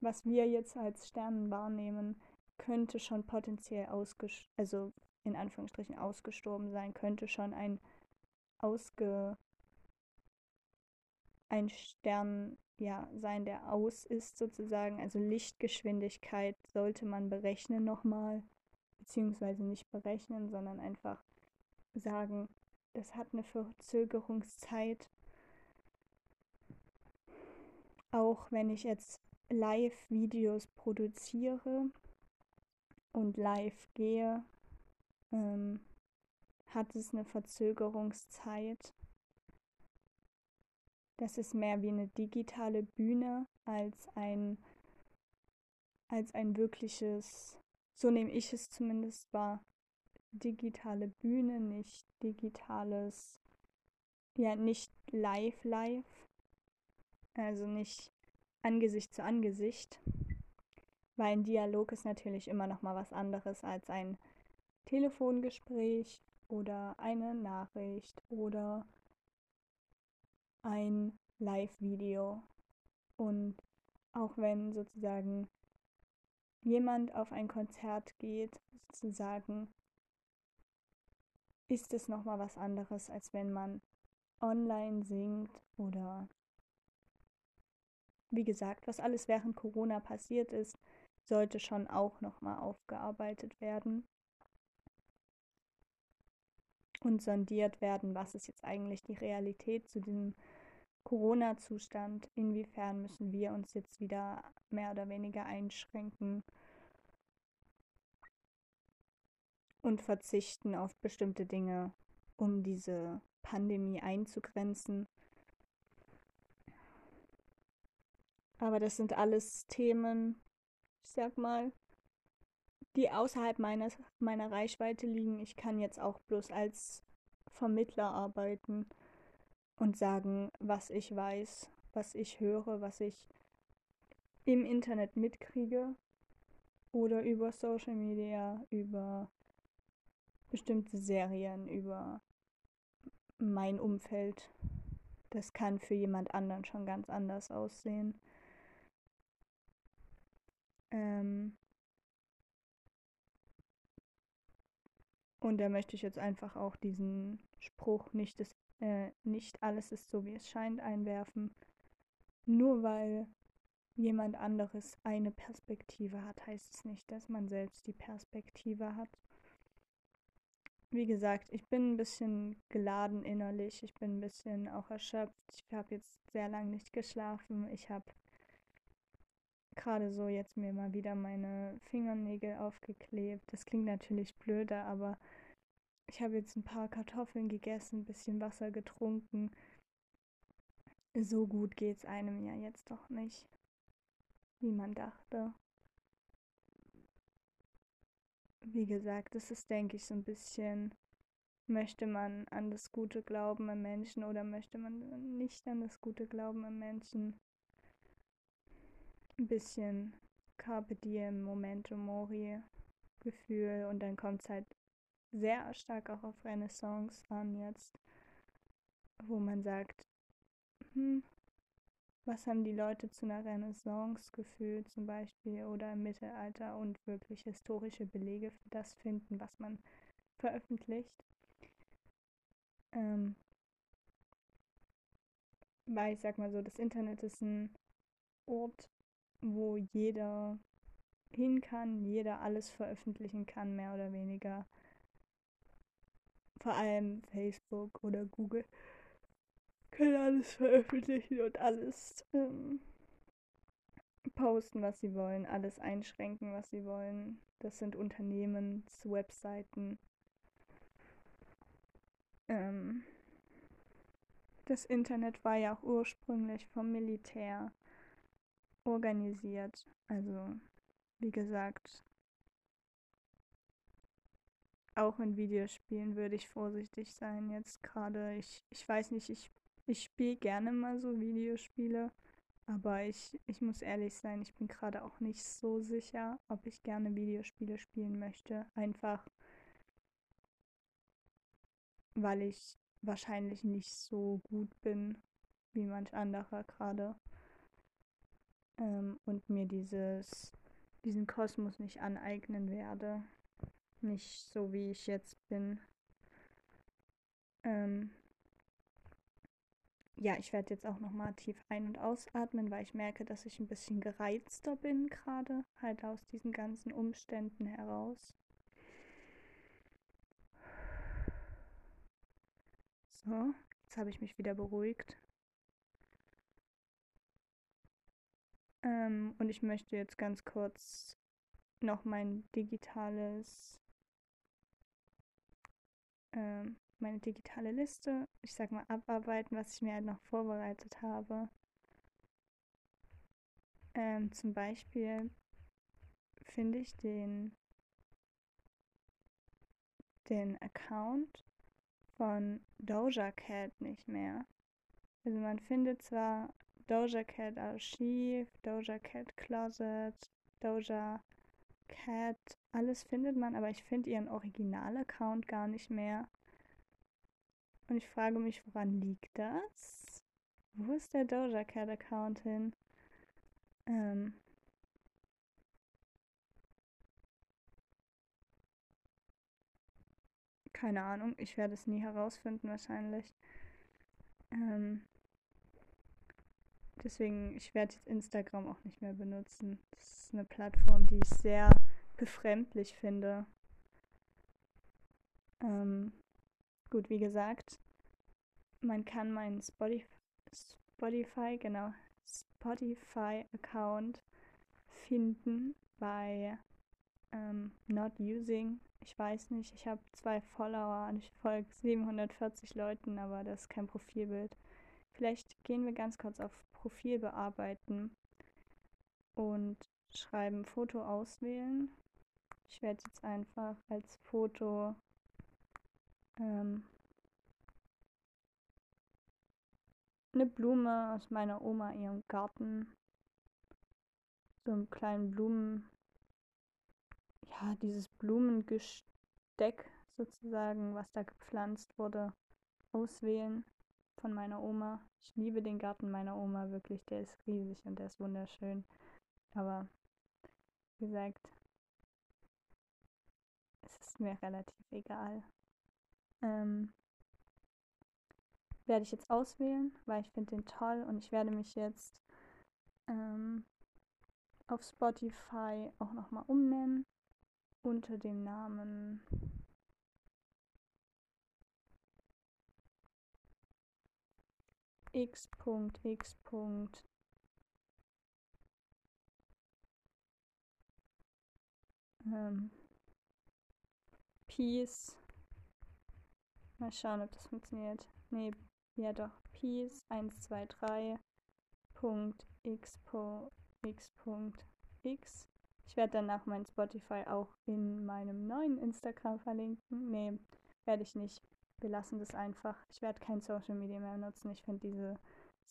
was wir jetzt als Sternen wahrnehmen, könnte schon potenziell ausgestorben, also in Anführungsstrichen ausgestorben sein, könnte schon ein ausge ein Stern ja sein, der aus ist sozusagen. Also Lichtgeschwindigkeit sollte man berechnen nochmal, beziehungsweise nicht berechnen, sondern einfach sagen, das hat eine Verzögerungszeit. Auch wenn ich jetzt Live-Videos produziere und live gehe, ähm, hat es eine Verzögerungszeit. Das ist mehr wie eine digitale Bühne als ein, als ein wirkliches, so nehme ich es zumindest wahr, digitale Bühne, nicht digitales, ja, nicht live live, also nicht Angesicht zu Angesicht, weil ein Dialog ist natürlich immer noch mal was anderes als ein Telefongespräch oder eine Nachricht oder ein Live-Video. Und auch wenn sozusagen jemand auf ein Konzert geht, sozusagen, ist es nochmal was anderes, als wenn man online singt oder wie gesagt, was alles während Corona passiert ist, sollte schon auch nochmal aufgearbeitet werden und sondiert werden, was ist jetzt eigentlich die Realität zu diesem Corona-Zustand, inwiefern müssen wir uns jetzt wieder mehr oder weniger einschränken und verzichten auf bestimmte Dinge, um diese Pandemie einzugrenzen. Aber das sind alles Themen, sag mal, die außerhalb meines, meiner Reichweite liegen. Ich kann jetzt auch bloß als Vermittler arbeiten und sagen, was ich weiß, was ich höre, was ich im Internet mitkriege oder über Social Media, über bestimmte Serien, über mein Umfeld. Das kann für jemand anderen schon ganz anders aussehen. Ähm, Und da möchte ich jetzt einfach auch diesen Spruch, nicht, das, äh, nicht alles ist so, wie es scheint, einwerfen. Nur weil jemand anderes eine Perspektive hat, heißt es nicht, dass man selbst die Perspektive hat. Wie gesagt, ich bin ein bisschen geladen innerlich, ich bin ein bisschen auch erschöpft. Ich habe jetzt sehr lange nicht geschlafen. Ich habe gerade so jetzt mir mal wieder meine Fingernägel aufgeklebt. Das klingt natürlich blöder, aber ich habe jetzt ein paar Kartoffeln gegessen, ein bisschen Wasser getrunken. So gut geht's einem ja jetzt doch nicht, wie man dachte. Wie gesagt, es ist, denke ich, so ein bisschen, möchte man an das gute Glauben im Menschen oder möchte man nicht an das gute Glauben im Menschen? Ein bisschen Carpe Diem, Momento Mori Gefühl und dann kommt es halt sehr stark auch auf Renaissance an jetzt, wo man sagt, hm, was haben die Leute zu einer Renaissance gefühlt zum Beispiel oder im Mittelalter und wirklich historische Belege für das finden, was man veröffentlicht. Ähm, weil ich sag mal so, das Internet ist ein Ort, wo jeder hin kann, jeder alles veröffentlichen kann, mehr oder weniger. Vor allem Facebook oder Google können alles veröffentlichen und alles ähm, posten, was sie wollen, alles einschränken, was sie wollen. Das sind Unternehmenswebseiten. Ähm, das Internet war ja auch ursprünglich vom Militär organisiert. Also, wie gesagt, auch in Videospielen würde ich vorsichtig sein. Jetzt gerade, ich, ich weiß nicht, ich, Ich spiele gerne mal so Videospiele, aber ich, ich muss ehrlich sein, ich bin gerade auch nicht so sicher, ob ich gerne Videospiele spielen möchte. Einfach weil ich wahrscheinlich nicht so gut bin wie manch anderer gerade. Ähm, und mir dieses, diesen Kosmos nicht aneignen werde. Nicht so wie ich jetzt bin. Ähm, ja, ich werde jetzt auch nochmal tief ein- und ausatmen, weil ich merke, dass ich ein bisschen gereizter bin gerade, halt aus diesen ganzen Umständen heraus. So, jetzt habe ich mich wieder beruhigt. Ähm, und ich möchte jetzt ganz kurz noch mein digitales, ähm, meine digitale Liste, ich sag mal, abarbeiten, was ich mir halt noch vorbereitet habe. Ähm, zum Beispiel finde ich den, den Account von Doja Cat nicht mehr. Also man findet zwar Doja Cat Archiv, Doja Cat Closet, Doja Cat, alles findet man, aber ich finde ihren Original-Account gar nicht mehr. Und ich frage mich, woran liegt das? Wo ist der Doja Cat Account hin? Ähm, keine Ahnung, ich werde es nie herausfinden wahrscheinlich. Ähm, deswegen, ich werde jetzt Instagram auch nicht mehr benutzen. Das ist eine Plattform, die ich sehr befremdlich finde. Ähm, gut, wie gesagt, man kann meinen Spotify, Spotify, genau, Spotify-Account finden bei ähm, Not Using ich weiß nicht, ich habe zwei Follower und ich folge 740 Leuten, aber das ist kein Profilbild. Vielleicht gehen wir ganz kurz auf Profil bearbeiten und schreiben Foto auswählen. Ich werde jetzt einfach als Foto ähm, eine Blume aus meiner Oma ihrem Garten. So einen kleinen Blumen, ja, dieses Blumengesteck sozusagen, was da gepflanzt wurde, auswählen von meiner Oma. Ich liebe den Garten meiner Oma wirklich, der ist riesig und der ist wunderschön. Aber wie gesagt, es ist mir relativ egal. Ähm, werde ich jetzt auswählen, weil ich finde den toll und ich werde mich jetzt ähm, auf Spotify auch nochmal umnennen unter dem Namen x.x. Ähm, Peace. Mal schauen, ob das funktioniert. Nee, ja doch. Peace 123. Punkt x. x. x. Ich werde danach mein Spotify auch in meinem neuen Instagram verlinken. Nee, werde ich nicht. Wir lassen das einfach. Ich werde kein Social Media mehr nutzen. Ich finde dieses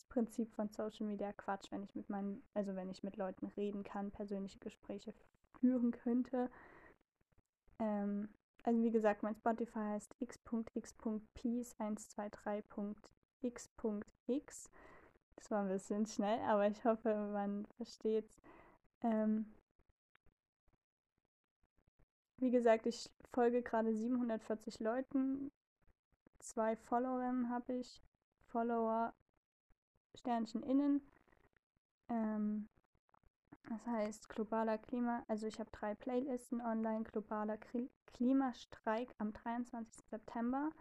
Prinzip von Social Media Quatsch, wenn ich mit meinen, also wenn ich mit Leuten reden kann, persönliche Gespräche führen könnte. Ähm, also wie gesagt, mein Spotify heißt x.x.peace123.x.x. Das war ein bisschen schnell, aber ich hoffe, man versteht's. Ähm, wie gesagt, ich folge gerade 740 Leuten. Zwei Followerinnen habe ich. Follower Sternchen innen. Ähm, das heißt globaler Klima. Also ich habe drei Playlisten online. Globaler Klimastreik am 23. September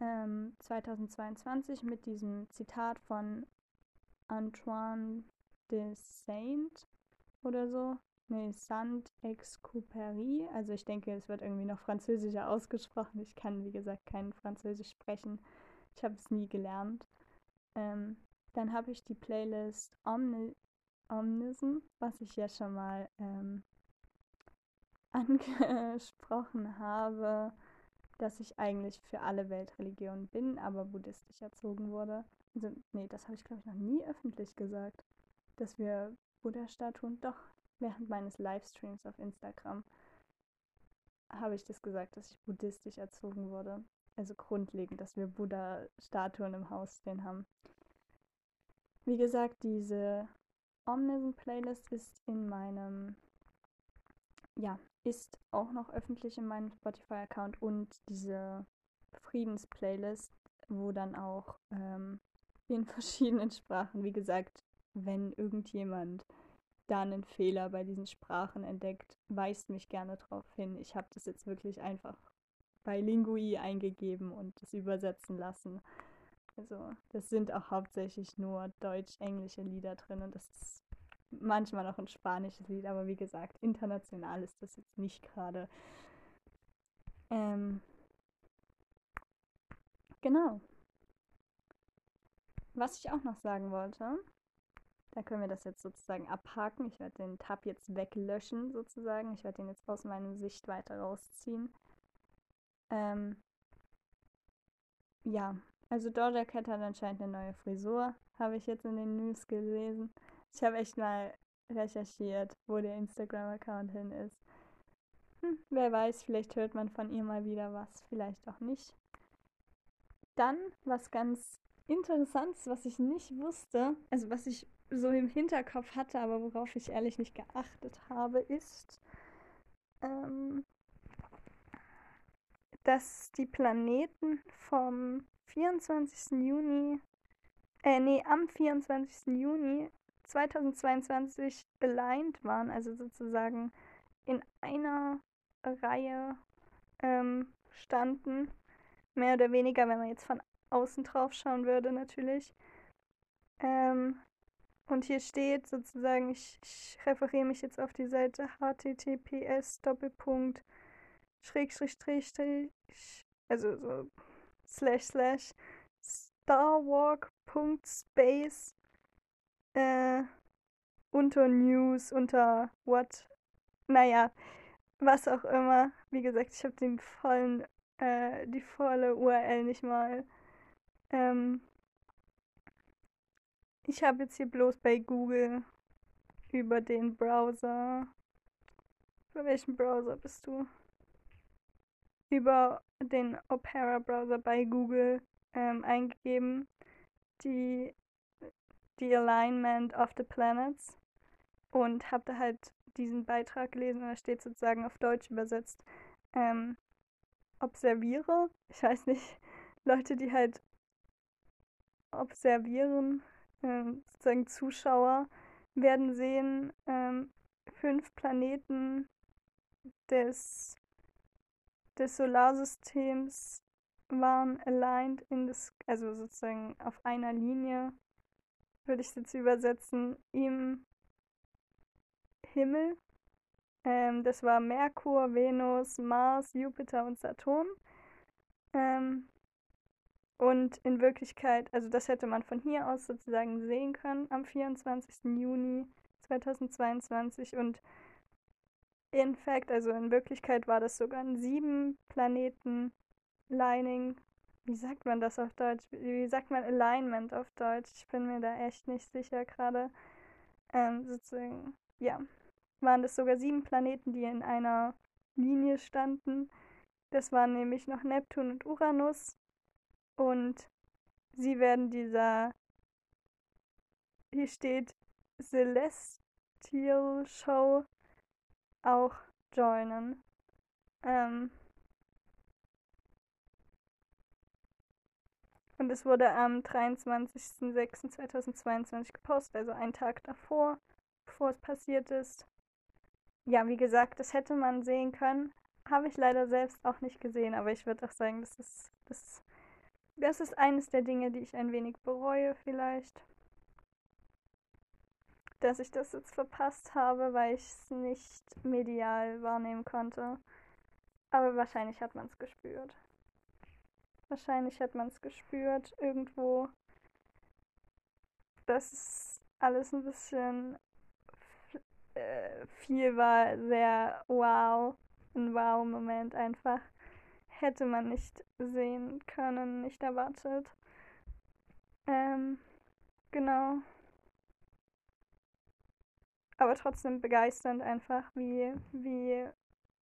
ähm, 2022 mit diesem Zitat von Antoine de Saint oder so. Nee, Saint-Exupéry. Also ich denke, es wird irgendwie noch französischer ausgesprochen. Ich kann, wie gesagt, kein Französisch sprechen. Ich habe es nie gelernt. Ähm, dann habe ich die Playlist Omni Omnism, was ich ja schon mal ähm, angesprochen habe. dass ich eigentlich für alle Weltreligionen bin, aber buddhistisch erzogen wurde. Also, nee, das habe ich, glaube ich, noch nie öffentlich gesagt, dass wir Buddha-Statuen, doch, während meines Livestreams auf Instagram habe ich das gesagt, dass ich buddhistisch erzogen wurde. Also grundlegend, dass wir Buddha-Statuen im Haus stehen haben. Wie gesagt, diese Omnism-Playlist ist in meinem, ja, ist auch noch öffentlich in meinem Spotify-Account und diese Friedens-Playlist, wo dann auch ähm, in verschiedenen Sprachen, wie gesagt, wenn irgendjemand da einen Fehler bei diesen Sprachen entdeckt, weist mich gerne darauf hin. Ich habe das jetzt wirklich einfach bei Lingui eingegeben und das übersetzen lassen. Also, das sind auch hauptsächlich nur deutsch-englische Lieder drin und das ist manchmal noch ein spanisches Lied, aber wie gesagt, international ist das jetzt nicht gerade. Ähm, genau. Was ich auch noch sagen wollte, da können wir das jetzt sozusagen abhaken. Ich werde den Tab jetzt weglöschen, sozusagen. Ich werde den jetzt aus meiner Sicht weiter rausziehen. Ähm, ja, also Doja Cat hat anscheinend eine neue Frisur, habe ich jetzt in den News gelesen. Ich habe echt mal recherchiert, wo der Instagram-Account hin ist. Hm, wer weiß, vielleicht hört man von ihr mal wieder was, vielleicht auch nicht. Dann was ganz Interessantes, was ich nicht wusste, also was ich so im Hinterkopf hatte, aber worauf ich ehrlich nicht geachtet habe, ist, ähm, dass die Planeten vom 24. Juni, äh, nee, am 24. Juni 2022 aligned waren, also sozusagen in einer Reihe ähm, standen, mehr oder weniger, wenn man jetzt von außen drauf schauen würde, natürlich. Ähm, und hier steht sozusagen, ich, ich referiere mich jetzt auf die Seite https Doppelpunkt Schrägstrich Strich, also so slash slash starwalk.space äh, unter News, unter what, naja, was auch immer. Wie gesagt, ich habe den vollen, äh, die volle URL nicht mal. Ähm, ich habe jetzt hier bloß bei Google über den Browser. Über welchen Browser bist du? Über den Opera-Browser bei Google ähm, eingegeben. Die, die Alignment of the Planets. Und habe da halt diesen Beitrag gelesen und da steht sozusagen auf Deutsch übersetzt. Ähm, observiere, ich weiß nicht, Leute, die halt observieren, ähm, sozusagen Zuschauer, werden sehen, ähm, fünf Planeten des, des Solarsystems waren aligned in das, also sozusagen auf einer Linie, würde ich es jetzt übersetzen, im Himmel. Ähm, das war Merkur, Venus, Mars, Jupiter und Saturn. Ähm, und in Wirklichkeit, also das hätte man von hier aus sozusagen sehen können am 24. Juni 2022. Und in fact, also in Wirklichkeit war das sogar ein sieben Planeten Lining. Wie sagt man das auf Deutsch? Wie sagt man Alignment auf Deutsch? Ich bin mir da echt nicht sicher gerade. Ähm, sozusagen, ja, waren das sogar sieben Planeten, die in einer Linie standen. Das waren nämlich noch Neptun und Uranus, und sie werden dieser, hier steht Celestial Show auch joinen. Ähm und es wurde am 23.06.2022 gepostet, also einen Tag davor, bevor es passiert ist. Ja, wie gesagt, das hätte man sehen können. Habe ich leider selbst auch nicht gesehen, aber ich würde auch sagen, das ist, das das ist eines der Dinge, die ich ein wenig bereue vielleicht. Dass ich das jetzt verpasst habe, weil ich es nicht medial wahrnehmen konnte. Aber wahrscheinlich hat man es gespürt. Wahrscheinlich hat man es gespürt irgendwo. Dass es alles ein bisschen äh, viel war. Sehr wow. Ein Wow-Moment einfach. Hätte man nicht sehen können, nicht erwartet. Ähm, genau. Aber trotzdem begeisternd einfach, wie, wie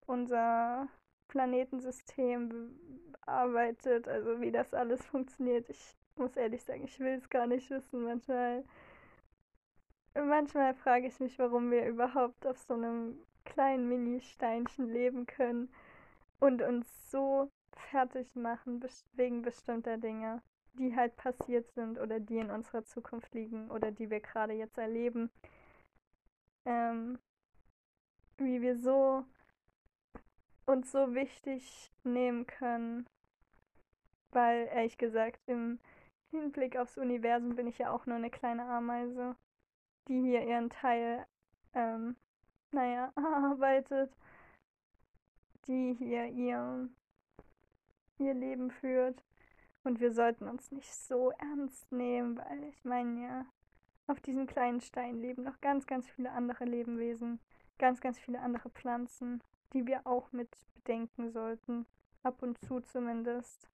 unser Planetensystem arbeitet, also wie das alles funktioniert. Ich muss ehrlich sagen, ich will es gar nicht wissen. Manchmal, manchmal frage ich mich, warum wir überhaupt auf so einem kleinen Mini-Steinchen leben können und uns so fertig machen wegen bestimmter Dinge, die halt passiert sind oder die in unserer Zukunft liegen oder die wir gerade jetzt erleben. Ähm, wie wir so uns so wichtig nehmen können, weil ehrlich gesagt im Hinblick aufs Universum bin ich ja auch nur eine kleine Ameise, die hier ihren Teil, ähm, naja, arbeitet, die hier ihr, ihr Leben führt. Und wir sollten uns nicht so ernst nehmen, weil ich meine ja, auf diesem kleinen Stein leben noch ganz, ganz viele andere Lebewesen, ganz, ganz viele andere Pflanzen, die wir auch mit bedenken sollten, ab und zu zumindest.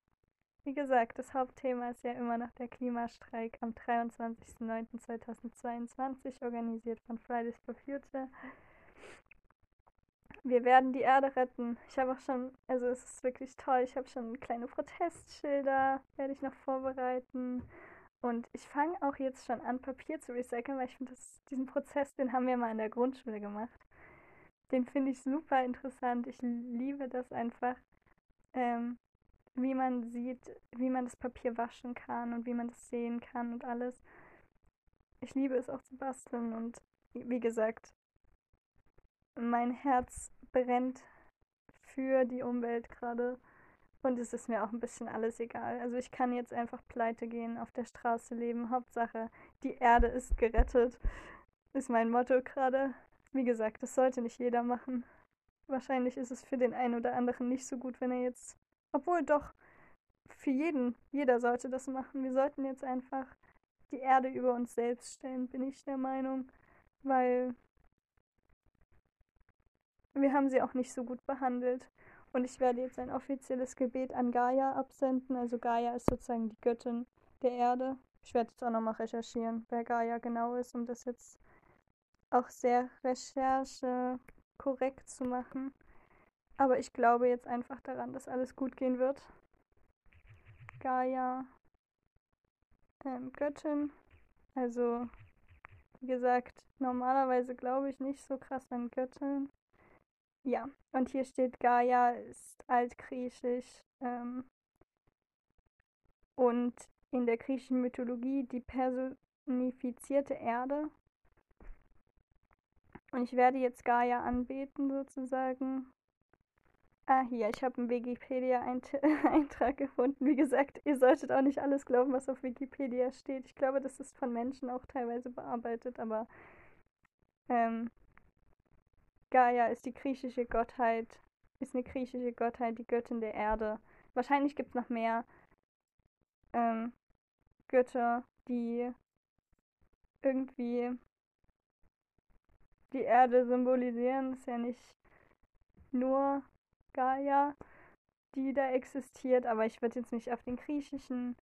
Wie gesagt, das Hauptthema ist ja immer noch der Klimastreik am 23.09.2022, organisiert von Fridays for Future. Wir werden die Erde retten. Ich habe auch schon, also es ist wirklich toll, ich habe schon kleine Protestschilder, werde ich noch vorbereiten. Und ich fange auch jetzt schon an, Papier zu recyceln, weil ich finde, diesen Prozess, den haben wir mal in der Grundschule gemacht. Den finde ich super interessant. Ich liebe das einfach. Ähm, wie man sieht, wie man das Papier waschen kann und wie man das sehen kann und alles. Ich liebe es auch zu basteln und wie gesagt, mein Herz brennt für die Umwelt gerade und es ist mir auch ein bisschen alles egal. Also ich kann jetzt einfach pleite gehen, auf der Straße leben. Hauptsache, die Erde ist gerettet, ist mein Motto gerade. Wie gesagt, das sollte nicht jeder machen. Wahrscheinlich ist es für den einen oder anderen nicht so gut, wenn er jetzt obwohl doch, für jeden, jeder sollte das machen. Wir sollten jetzt einfach die Erde über uns selbst stellen, bin ich der Meinung, weil wir haben sie auch nicht so gut behandelt. Und ich werde jetzt ein offizielles Gebet an Gaia absenden. Also Gaia ist sozusagen die Göttin der Erde. Ich werde jetzt auch nochmal recherchieren, wer Gaia genau ist, um das jetzt auch sehr recherche korrekt zu machen. Aber ich glaube jetzt einfach daran, dass alles gut gehen wird. Gaia, ähm, Göttin. Also, wie gesagt, normalerweise glaube ich nicht so krass an Göttin. Ja, und hier steht Gaia ist altgriechisch ähm, und in der griechischen Mythologie die personifizierte Erde. Und ich werde jetzt Gaia anbeten sozusagen Ah, hier, ich habe einen Wikipedia-Eintrag gefunden. Wie gesagt, ihr solltet auch nicht alles glauben, was auf Wikipedia steht. Ich glaube, das ist von Menschen auch teilweise bearbeitet, aber ähm, Gaia ist die griechische Gottheit, ist eine griechische Gottheit, die Göttin der Erde. Wahrscheinlich gibt es noch mehr ähm, Götter, die irgendwie die Erde symbolisieren. Das ist ja nicht nur Gaia, die da existiert, aber ich würde jetzt nicht auf den griechischen,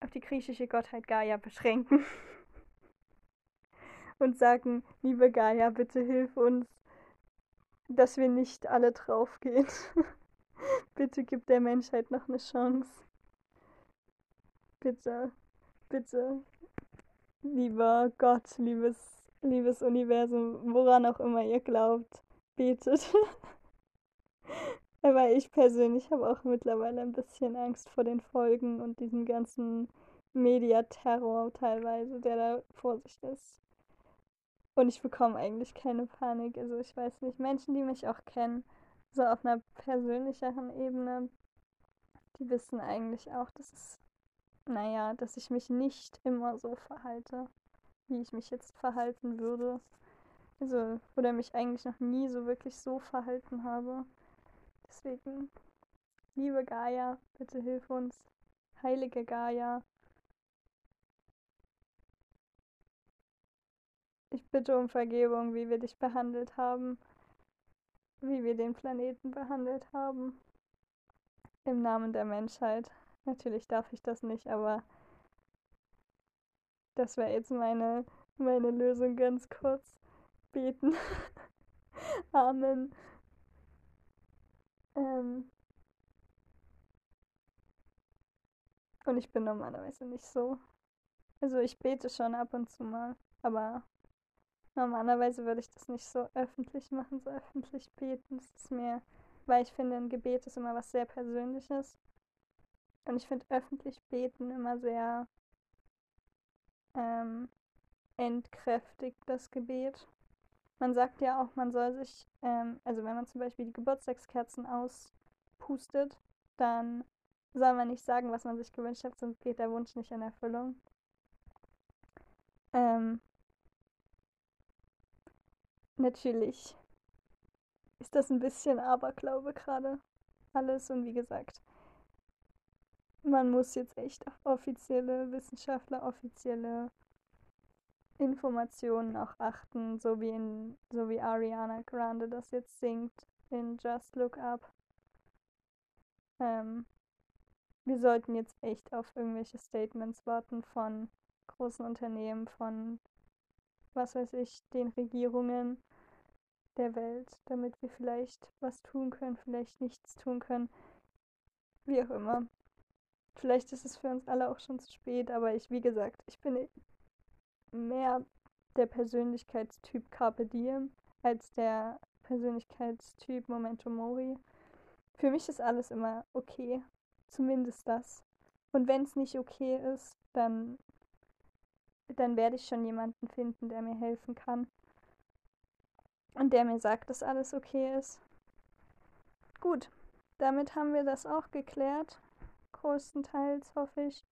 auf die griechische Gottheit Gaia beschränken. und sagen, liebe Gaia, bitte hilf uns, dass wir nicht alle draufgehen. bitte gib der Menschheit noch eine Chance. Bitte, bitte, lieber Gott, liebes, liebes Universum, woran auch immer ihr glaubt, betet. Aber ich persönlich habe auch mittlerweile ein bisschen Angst vor den Folgen und diesem ganzen Mediaterror teilweise, der da vor sich ist. Und ich bekomme eigentlich keine Panik. Also ich weiß nicht, Menschen, die mich auch kennen, so auf einer persönlicheren Ebene, die wissen eigentlich auch, dass es, naja, dass ich mich nicht immer so verhalte, wie ich mich jetzt verhalten würde. Also, oder mich eigentlich noch nie so wirklich so verhalten habe. Deswegen, liebe Gaia, bitte hilf uns. Heilige Gaia. Ich bitte um Vergebung, wie wir dich behandelt haben, wie wir den Planeten behandelt haben. im Namen der Menschheit. Natürlich darf ich das nicht, aber das wäre jetzt meine, meine Lösung ganz kurz. Beten. Amen. Ähm. Und ich bin normalerweise nicht so. Also ich bete schon ab und zu mal, aber normalerweise würde ich das nicht so öffentlich machen, so öffentlich beten. Das ist mir, weil ich finde, ein Gebet ist immer was sehr Persönliches. Und ich finde öffentlich beten immer sehr ähm, entkräftigt, das Gebet. Man sagt ja auch, man soll sich, ähm, also wenn man zum Beispiel die Geburtstagskerzen auspustet, dann soll man nicht sagen, was man sich gewünscht hat, sonst geht der Wunsch nicht in Erfüllung. Ähm, natürlich ist das ein bisschen Aberglaube gerade alles und wie gesagt, man muss jetzt echt auf offizielle Wissenschaftler, offizielle Informationen auch achten, so wie in, so wie Ariana Grande das jetzt singt in Just Look Up. Ähm, wir sollten jetzt echt auf irgendwelche Statements warten von großen Unternehmen, von was weiß ich, den Regierungen der Welt, damit wir vielleicht was tun können, vielleicht nichts tun können. Wie auch immer. Vielleicht ist es für uns alle auch schon zu spät, aber ich, wie gesagt, ich bin mehr der Persönlichkeitstyp Carpe Diem als der Persönlichkeitstyp Momento Mori. Für mich ist alles immer okay. Zumindest das. Und wenn es nicht okay ist, dann, dann werde ich schon jemanden finden, der mir helfen kann. Und der mir sagt, dass alles okay ist. Gut, damit haben wir das auch geklärt größtenteils, hoffe ich.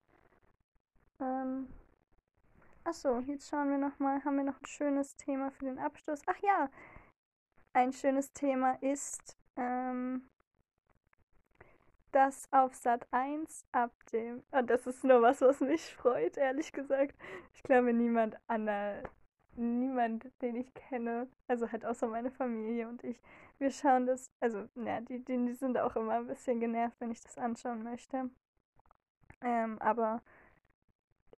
Ähm, achso, jetzt schauen wir nochmal, haben wir noch ein schönes Thema für den Abschluss. Ach ja, ein schönes Thema ist, ähm, dass auf Sat 1 ab dem. Und das ist nur was, was mich freut, ehrlich gesagt. Ich glaube, niemand an der niemand, den ich kenne, also halt außer meine Familie und ich, wir schauen das, also, naja, die, die, die sind auch immer ein bisschen genervt, wenn ich das anschauen möchte. Ähm, aber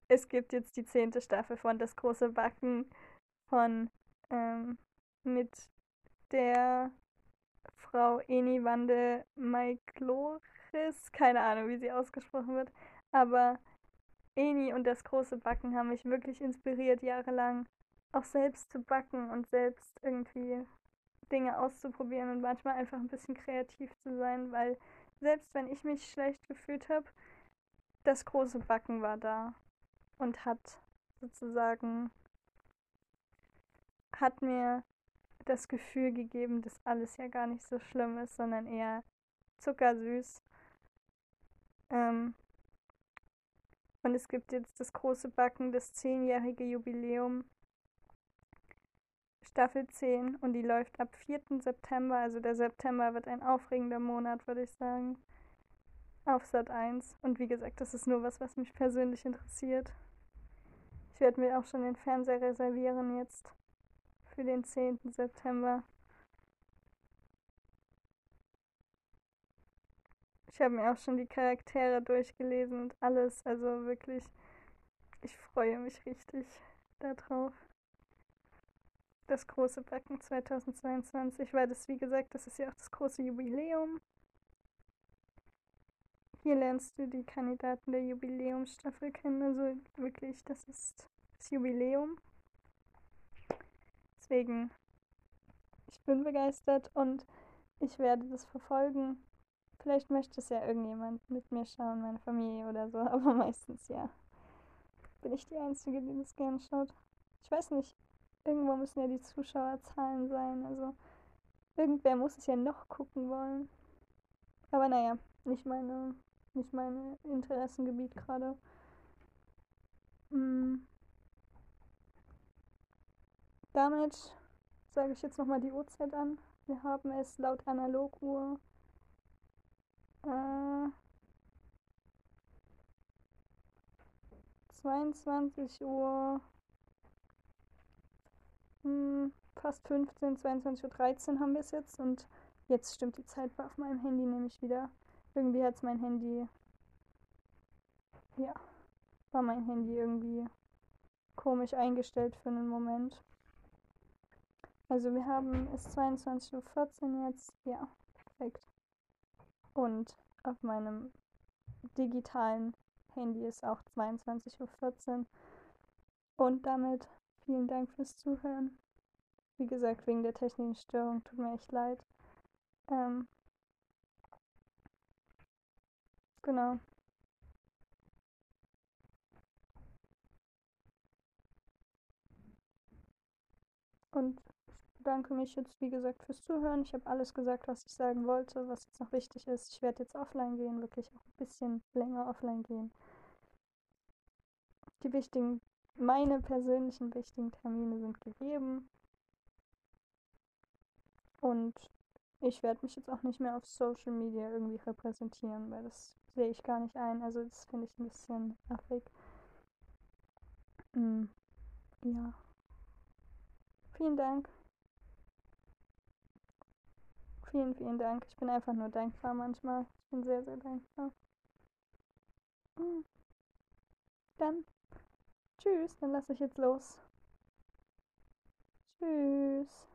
es gibt jetzt die zehnte Staffel von Das große Backen von ähm, mit der Frau Eni Wande Maikloris, keine Ahnung, wie sie ausgesprochen wird, aber Eni und das große Backen haben mich wirklich inspiriert, jahrelang auch selbst zu backen und selbst irgendwie Dinge auszuprobieren und manchmal einfach ein bisschen kreativ zu sein, weil selbst wenn ich mich schlecht gefühlt habe, das große Backen war da und hat sozusagen hat mir das Gefühl gegeben, dass alles ja gar nicht so schlimm ist, sondern eher zuckersüß. Ähm und es gibt jetzt das große Backen, das zehnjährige Jubiläum Staffel 10 und die läuft ab 4. September. Also der September wird ein aufregender Monat, würde ich sagen. Auf Sat 1. Und wie gesagt, das ist nur was, was mich persönlich interessiert. Ich werde mir auch schon den Fernseher reservieren jetzt für den 10. September. Ich habe mir auch schon die Charaktere durchgelesen und alles. Also wirklich, ich freue mich richtig darauf das große Backen 2022, weil das, wie gesagt, das ist ja auch das große Jubiläum. Hier lernst du die Kandidaten der Jubiläumsstaffel kennen, also wirklich, das ist das Jubiläum. Deswegen, ich bin begeistert und ich werde das verfolgen. Vielleicht möchte es ja irgendjemand mit mir schauen, meine Familie oder so, aber meistens ja. Bin ich die Einzige, die das gerne schaut? Ich weiß nicht, Irgendwo müssen ja die Zuschauerzahlen sein. Also irgendwer muss es ja noch gucken wollen. Aber naja, nicht meine, nicht meine Interessengebiet gerade. Hm. Damit sage ich jetzt nochmal die Uhrzeit an. Wir haben es laut Analoguhr äh, 22 Uhr hm, fast 15, 22.13 Uhr haben wir es jetzt und jetzt stimmt die Zeit auf meinem Handy nämlich wieder. irgendwie hat es mein Handy, ja, war mein Handy irgendwie komisch eingestellt für einen Moment. Also wir haben, es 22.14 Uhr jetzt, ja, perfekt. Und auf meinem digitalen Handy ist auch 22.14 Uhr. Und damit vielen Dank fürs Zuhören. Wie gesagt, wegen der technischen Störung tut mir echt leid. Ähm, genau. Und bedanke mich jetzt, wie gesagt, fürs Zuhören. Ich habe alles gesagt, was ich sagen wollte, was jetzt noch wichtig ist. Ich werde jetzt offline gehen, wirklich auch ein bisschen länger offline gehen. Die wichtigen, meine persönlichen wichtigen Termine sind gegeben. Und ich werde mich jetzt auch nicht mehr auf Social Media irgendwie repräsentieren, weil das sehe ich gar nicht ein. Also das finde ich ein bisschen affig. Mm, ja. Vielen Dank. Vielen, vielen Dank. Ich bin einfach nur dankbar manchmal. Ich bin sehr, sehr dankbar. Mm. Dann tschüss, dann lasse ich jetzt los. Tschüss.